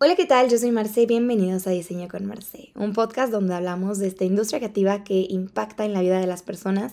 Hola, ¿qué tal? Yo soy Marce, bienvenidos a Diseño con Marce, un podcast donde hablamos de esta industria creativa que impacta en la vida de las personas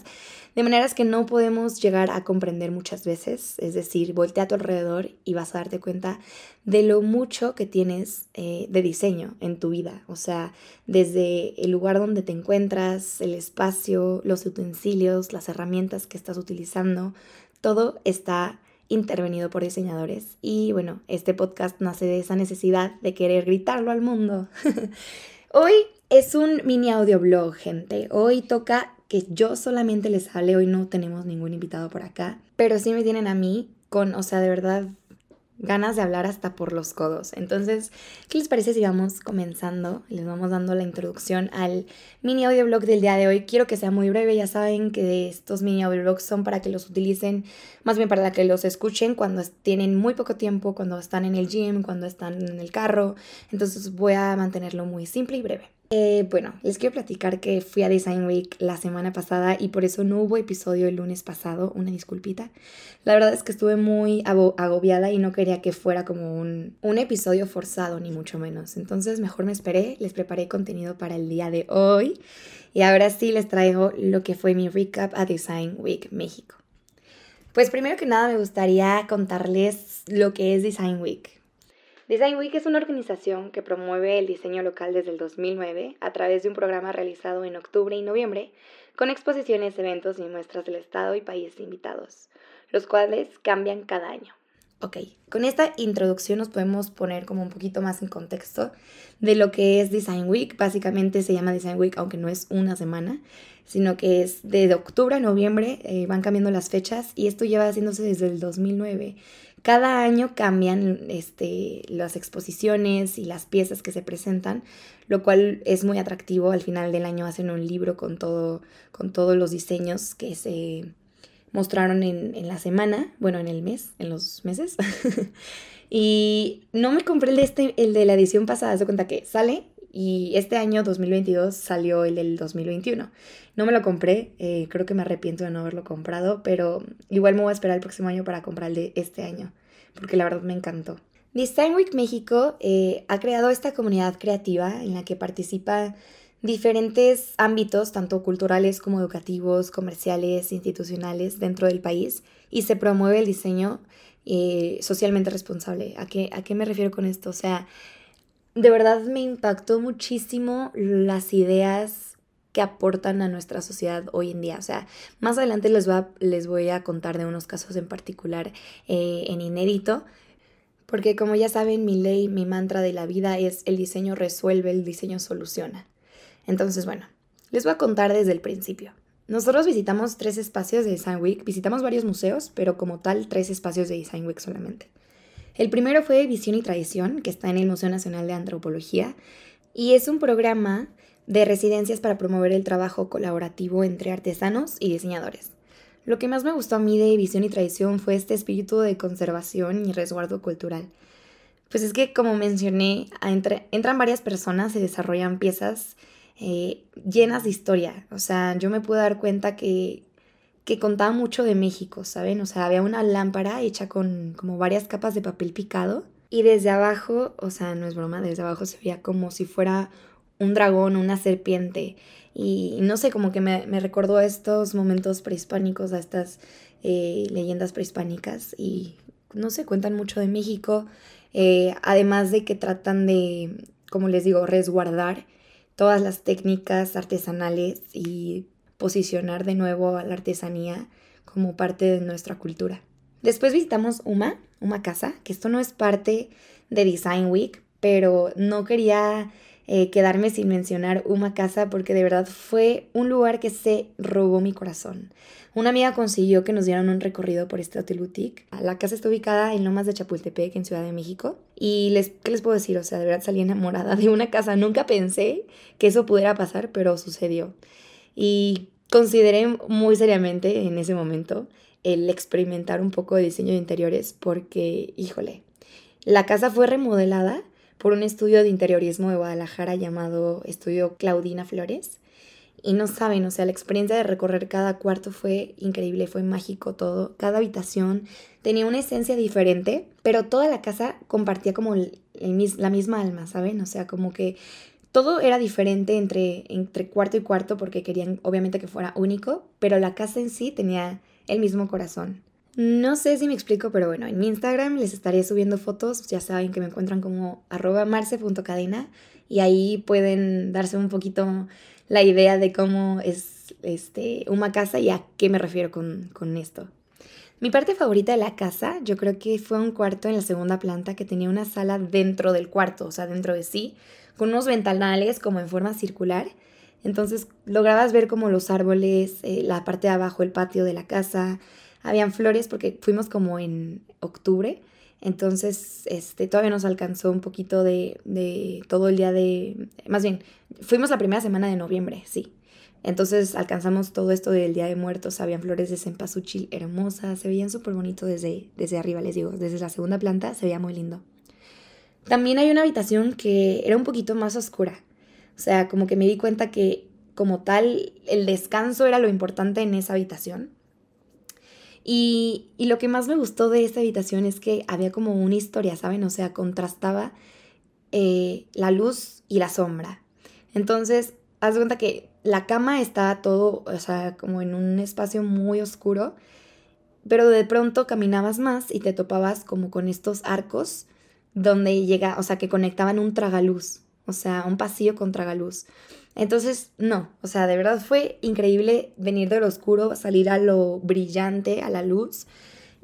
de maneras que no podemos llegar a comprender muchas veces. Es decir, voltea a tu alrededor y vas a darte cuenta de lo mucho que tienes eh, de diseño en tu vida. O sea, desde el lugar donde te encuentras, el espacio, los utensilios, las herramientas que estás utilizando, todo está intervenido por diseñadores. Y bueno, este podcast nace de esa necesidad de querer gritarlo al mundo. Hoy es un mini audioblog, gente. Hoy toca que yo solamente les hable. Hoy no tenemos ningún invitado por acá. Pero sí me tienen a mí con, o sea, de verdad, ganas de hablar hasta por los codos. Entonces, ¿qué les parece si vamos comenzando? Les vamos dando la introducción al mini audioblog del día de hoy. Quiero que sea muy breve, ya saben que estos mini audioblogs son para que los utilicen, más bien para que los escuchen cuando tienen muy poco tiempo, cuando están en el gym, cuando están en el carro. Entonces voy a mantenerlo muy simple y breve. Eh, bueno, les quiero platicar que fui a Design Week la semana pasada y por eso no hubo episodio el lunes pasado, una disculpita. La verdad es que estuve muy agobiada y no quería que fuera como un, un episodio forzado, ni mucho menos. Entonces mejor me esperé, les preparé contenido para el día de hoy y ahora sí les traigo lo que fue mi recap a Design Week México. Pues primero que nada me gustaría contarles lo que es Design Week. Design Week es una organización que promueve el diseño local desde el 2009 a través de un programa realizado en octubre y noviembre con exposiciones, eventos y muestras del Estado y países invitados, los cuales cambian cada año. Ok, con esta introducción nos podemos poner como un poquito más en contexto de lo que es Design Week. Básicamente se llama Design Week, aunque no es una semana, sino que es de octubre a noviembre, eh, van cambiando las fechas y esto lleva haciéndose desde el 2009. Cada año cambian este, las exposiciones y las piezas que se presentan, lo cual es muy atractivo. Al final del año hacen un libro con, todo, con todos los diseños que se mostraron en, la semana, bueno, en el mes, en los meses. y no me compré el de, este, el de la edición pasada, se cuenta que sale y este año 2022 salió el del 2021. No me lo compré, eh, creo que me arrepiento de no haberlo comprado, pero igual me voy a esperar el próximo año para comprar el de este año, porque la verdad me encantó. Design Week México eh, ha creado esta comunidad creativa en la que participa diferentes ámbitos, tanto culturales como educativos, comerciales, institucionales dentro del país y se promueve el diseño eh, socialmente responsable. ¿A qué, ¿A qué me refiero con esto? O sea, de verdad me impactó muchísimo las ideas que aportan a nuestra sociedad hoy en día. O sea, más adelante les, va, les voy a contar de unos casos en particular eh, en inédito, porque como ya saben, mi ley, mi mantra de la vida es el diseño resuelve, el diseño soluciona. Entonces, bueno, les voy a contar desde el principio. Nosotros visitamos tres espacios de Design Week, visitamos varios museos, pero como tal, tres espacios de Design Week solamente. El primero fue Visión y Tradición, que está en el Museo Nacional de Antropología, y es un programa de residencias para promover el trabajo colaborativo entre artesanos y diseñadores. Lo que más me gustó a mí de Visión y Tradición fue este espíritu de conservación y resguardo cultural. Pues es que, como mencioné, entran varias personas, se desarrollan piezas eh, llenas de historia. O sea, yo me pude dar cuenta que, que contaba mucho de México, ¿saben? O sea, había una lámpara hecha con como varias capas de papel picado y desde abajo, o sea, no es broma, desde abajo se veía como si fuera un dragón, una serpiente. Y no sé, como que me, recordó a estos momentos prehispánicos, a estas eh, leyendas prehispánicas. Y no sé, cuentan mucho de México. Eh, además de que tratan de, como les digo, resguardar todas las técnicas artesanales y posicionar de nuevo a la artesanía como parte de nuestra cultura. Después visitamos Uma, Uma Casa, que esto no es parte de Design Week, pero no quería eh, quedarme sin mencionar Uma Casa porque de verdad fue un lugar que se robó mi corazón. Una amiga consiguió que nos dieran un recorrido por este hotel boutique. La casa está ubicada en Lomas de Chapultepec, en Ciudad de México. Y les, ¿qué les puedo decir? O sea, de verdad salí enamorada de una casa. Nunca pensé que eso pudiera pasar, pero sucedió. Y consideré muy seriamente en ese momento el experimentar un poco de diseño de interiores porque, híjole, la casa fue remodelada por un estudio de interiorismo de Guadalajara llamado Estudio Claudina Flores. y no saben, o sea, la experiencia de recorrer cada cuarto fue increíble, fue mágico todo. Cada habitación tenía una esencia diferente, pero toda la casa compartía como la misma alma, ¿saben? O sea, como que todo era diferente entre, entre cuarto y cuarto porque querían obviamente que fuera único, pero la casa en sí tenía el mismo corazón. No sé si me explico, pero bueno, en mi Instagram les estaré subiendo fotos, ya saben que me encuentran como arroba marce.cadena y ahí pueden darse un poquito la idea de cómo es este, una casa y a qué me refiero con, con esto. Mi parte favorita de la casa, yo creo que fue un cuarto en la segunda planta que tenía una sala dentro del cuarto, o sea, dentro de sí, con unos ventanales como en forma circular. Entonces lograbas ver como los árboles, eh, la parte de abajo, el patio de la casa, habían flores porque fuimos como en octubre, entonces este, todavía nos alcanzó un poquito de, de todo el día de, más bien, fuimos la primera semana de noviembre, sí. Entonces alcanzamos todo esto del Día de Muertos, habían flores de cempasúchil hermosas, se veían súper bonito desde, desde arriba, les digo, desde la segunda planta se veía muy lindo. También hay una habitación que era un poquito más oscura, o sea, como que me di cuenta que como tal el descanso era lo importante en esa habitación. Y, lo que más me gustó de esta habitación es que había como una historia, ¿saben? O sea, contrastaba eh, la luz y la sombra. Entonces, haz cuenta que la cama está todo, o sea, como en un espacio muy oscuro, pero de pronto caminabas más y te topabas como con estos arcos donde llega, o sea, que conectaban un tragaluz, o sea, un pasillo con tragaluz. Entonces, no, o sea, de verdad fue increíble venir de lo oscuro, salir a lo brillante, a la luz.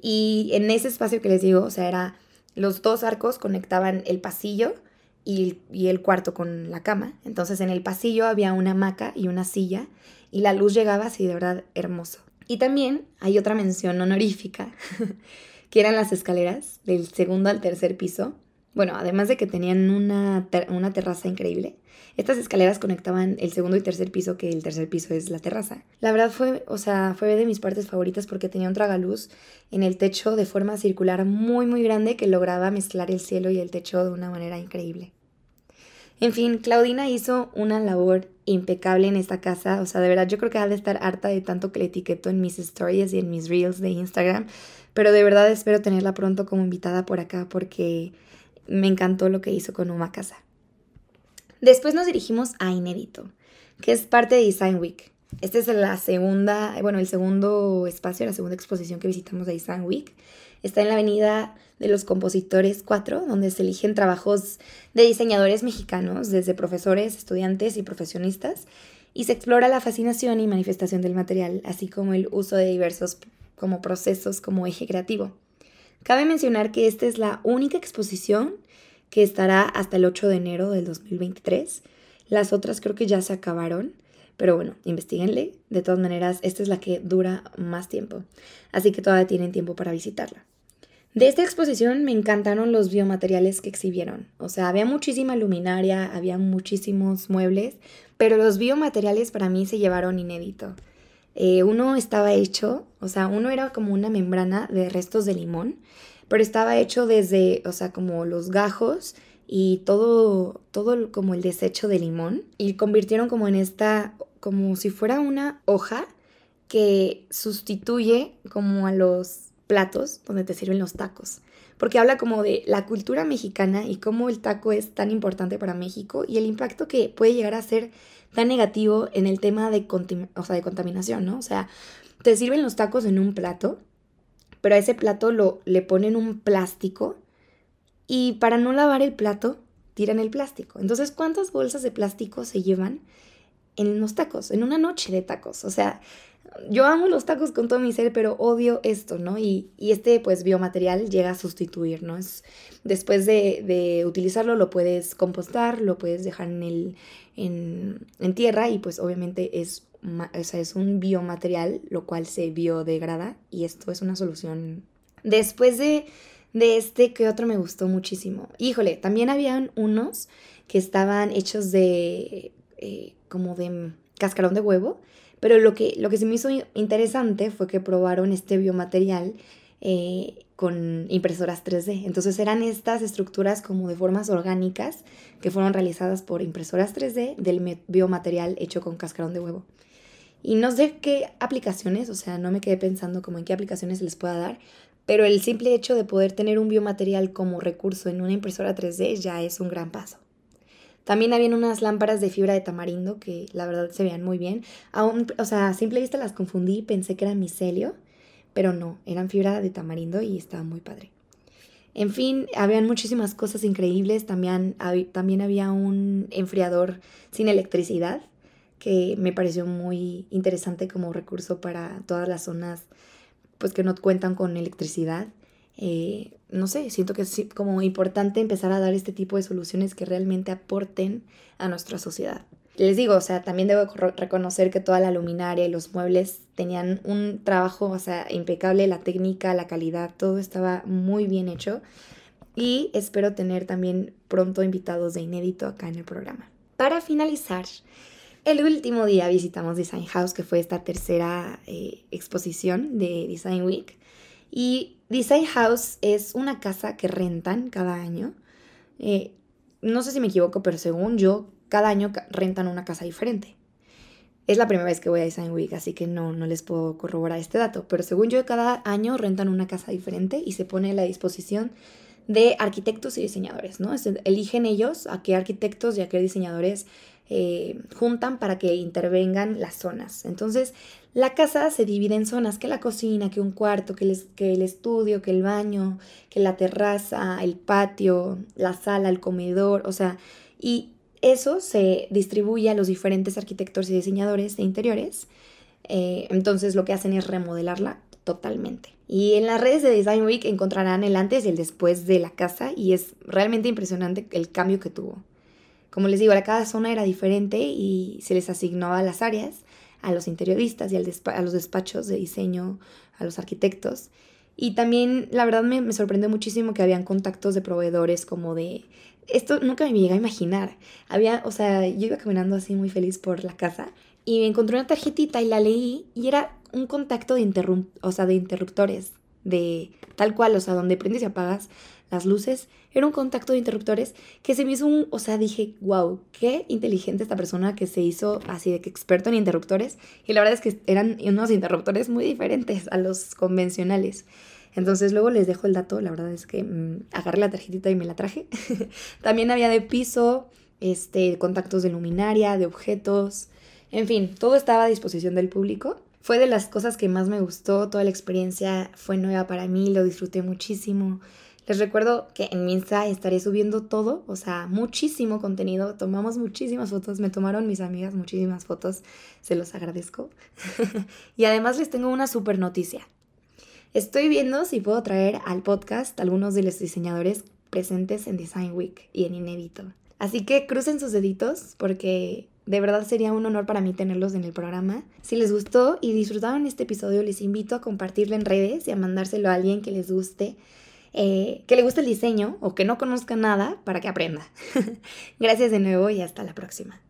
Y en ese espacio que les digo, o sea, era los dos arcos conectaban el pasillo y, y el cuarto con la cama. Entonces en el pasillo había una hamaca y una silla y la luz llegaba así de verdad hermoso. Y también hay otra mención honorífica, que eran las escaleras del segundo al tercer piso. Bueno, además de que tenían una, una terraza increíble, estas escaleras conectaban el segundo y tercer piso, que el tercer piso es la terraza. La verdad fue, o sea, fue de mis partes favoritas porque tenía un tragaluz en el techo de forma circular muy muy grande que lograba mezclar el cielo y el techo de una manera increíble. En fin, Claudina hizo una labor impecable en esta casa, o sea, de verdad yo creo que ha de estar harta de tanto que le etiqueto en mis stories y en mis reels de Instagram, pero de verdad espero tenerla pronto como invitada por acá porque me encantó lo que hizo con Uma Casa. Después nos dirigimos a Inédito, que es parte de Design Week. Este es la segunda, bueno, el segundo espacio, la segunda exposición que visitamos de Design Week. Está en la avenida de los compositores 4, donde se eligen trabajos de diseñadores mexicanos, desde profesores, estudiantes y profesionistas, y se explora la fascinación y manifestación del material, así como el uso de diversos como procesos como eje creativo. Cabe mencionar que esta es la única exposición que estará hasta el 8 de enero del 2023. Las otras creo que ya se acabaron, pero bueno, investiguenle. De todas maneras, esta es la que dura más tiempo, así que todavía tienen tiempo para visitarla. De esta exposición me encantaron los biomateriales que exhibieron. O sea, había muchísima luminaria, había muchísimos muebles, pero los biomateriales para mí se llevaron inédito. Eh, uno estaba hecho, o sea, uno era como una membrana de restos de limón pero estaba hecho desde, o sea, como los gajos y todo, todo como el desecho de limón y convirtieron como en esta, como si fuera una hoja que sustituye como a los platos donde te sirven los tacos. Porque habla como de la cultura mexicana y cómo el taco es tan importante para México y el impacto que puede llegar a ser tan negativo en el tema de, o sea, de contaminación, ¿no? O sea, te sirven los tacos en un plato pero a ese plato lo, le ponen un plástico y para no lavar el plato tiran el plástico. Entonces, ¿cuántas bolsas de plástico se llevan en los tacos, en una noche de tacos? O sea, yo amo los tacos con todo mi ser, pero odio esto, ¿no? Y, este, pues, biomaterial llega a sustituir, ¿no? Es, después de, de, utilizarlo, lo puedes compostar, lo puedes dejar en, el, en, en tierra y, pues, obviamente es o sea, es un biomaterial, lo cual se biodegrada y esto es una solución. Después de, de este, ¿qué otro me gustó muchísimo? Híjole, también habían unos que estaban hechos de eh, como de cascarón de huevo, pero lo que, lo que se me hizo interesante fue que probaron este biomaterial eh, con impresoras 3D. Entonces eran estas estructuras como de formas orgánicas que fueron realizadas por impresoras 3D del biomaterial hecho con cascarón de huevo. Y no sé qué aplicaciones, o sea, no me quedé pensando como en qué aplicaciones les pueda dar, pero el simple hecho de poder tener un biomaterial como recurso en una impresora 3D ya es un gran paso. También habían unas lámparas de fibra de tamarindo que la verdad se veían muy bien. Aún, o sea, a simple vista las confundí y pensé que era micelio, pero no, eran fibra de tamarindo y estaba muy padre. En fin, habían muchísimas cosas increíbles. También, también había un enfriador sin electricidad que me pareció muy interesante como recurso para todas las zonas pues que no cuentan con electricidad. Eh, no sé, siento que es como importante empezar a dar este tipo de soluciones que realmente aporten a nuestra sociedad. Les digo, o sea, también debo reconocer que toda la luminaria y los muebles tenían un trabajo, o sea, impecable, la técnica, la calidad, todo estaba muy bien hecho. Y espero tener también pronto invitados de inédito acá en el programa. Para finalizar, el último día visitamos Design House, que fue esta tercera eh, exposición de Design Week. Y Design House es una casa que rentan cada año. Eh, no sé si me equivoco, pero según yo, cada año rentan una casa diferente. Es la primera vez que voy a Design Week, así que no, no les puedo corroborar este dato, pero según yo, cada año rentan una casa diferente y se pone a la disposición de arquitectos y diseñadores, ¿no? eligen ellos a qué arquitectos y a qué diseñadores eh, juntan para que intervengan las zonas. Entonces, la casa se divide en zonas, que la cocina, que un cuarto, que el, estudio, que el baño, que la terraza, el patio, la sala, el comedor, o sea, y eso se distribuye a los diferentes arquitectos y diseñadores de interiores. Eh, entonces lo que hacen es remodelarla totalmente. Y en las redes de Design Week encontrarán el antes y el después de la casa y es realmente impresionante el cambio que tuvo. Como les digo, cada zona era diferente y se les asignaba las áreas a los interioristas y a los despachos de diseño, a los arquitectos. Y también, la verdad, me, me sorprendió muchísimo que habían contactos de proveedores como de esto nunca me llega a imaginar. Había, o sea, yo iba caminando así muy feliz por la casa y me encontré una tarjetita y la leí y era un contacto de, o sea, de interruptores, de tal cual, o sea, donde prendes y apagas las luces, era un contacto de interruptores que se me hizo un, o sea, dije, wow, qué inteligente esta persona que se hizo así de experto en interruptores y la verdad es que eran unos interruptores muy diferentes a los convencionales. Entonces luego les dejo el dato, la verdad es que mm, agarré la tarjetita y me la traje. También había de piso, este, contactos de luminaria, de objetos, en fin, todo estaba a disposición del público. Fue de las cosas que más me gustó, toda la experiencia fue nueva para mí, lo disfruté muchísimo. Les recuerdo que en mi Insta estaré subiendo todo, o sea, muchísimo contenido. Tomamos muchísimas fotos, me tomaron mis amigas muchísimas fotos, se los agradezco. y además les tengo una super noticia. Estoy viendo si puedo traer al podcast algunos de los diseñadores presentes en Design Week y en Inédito. Así que crucen sus deditos porque de verdad sería un honor para mí tenerlos en el programa. Si les gustó y disfrutaron este episodio, les invito a compartirlo en redes y a mandárselo a alguien que les guste, eh, que le guste el diseño o que no conozca nada para que aprenda. Gracias de nuevo y hasta la próxima.